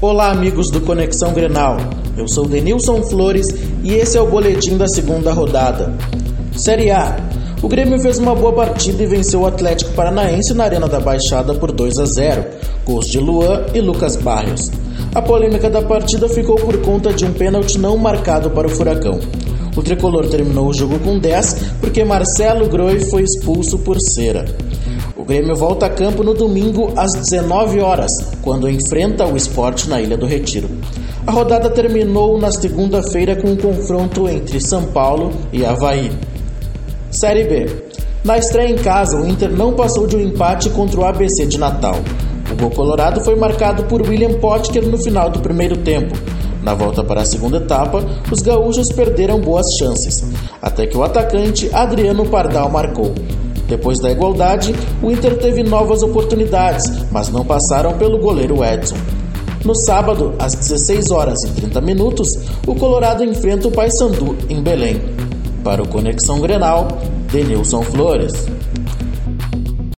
Olá, amigos do Conexão Grenal. Eu sou Denilson Flores e esse é o boletim da segunda rodada. Série A. O Grêmio fez uma boa partida e venceu o Atlético Paranaense na Arena da Baixada por 2 a 0. Gols de Luan e Lucas Barrios. A polêmica da partida ficou por conta de um pênalti não marcado para o Furacão. O tricolor terminou o jogo com 10 porque Marcelo Groi foi expulso por cera. Grêmio volta a campo no domingo às 19 horas, quando enfrenta o esporte na Ilha do Retiro. A rodada terminou na segunda-feira com um confronto entre São Paulo e Havaí. Série B. Na estreia em casa, o Inter não passou de um empate contra o ABC de Natal. O gol colorado foi marcado por William Potker no final do primeiro tempo. Na volta para a segunda etapa, os gaúchos perderam boas chances, até que o atacante Adriano Pardal marcou. Depois da igualdade, o Inter teve novas oportunidades, mas não passaram pelo goleiro Edson. No sábado, às 16 horas e 30 minutos, o Colorado enfrenta o Paysandu em Belém. Para o Conexão Grenal, Denilson Flores.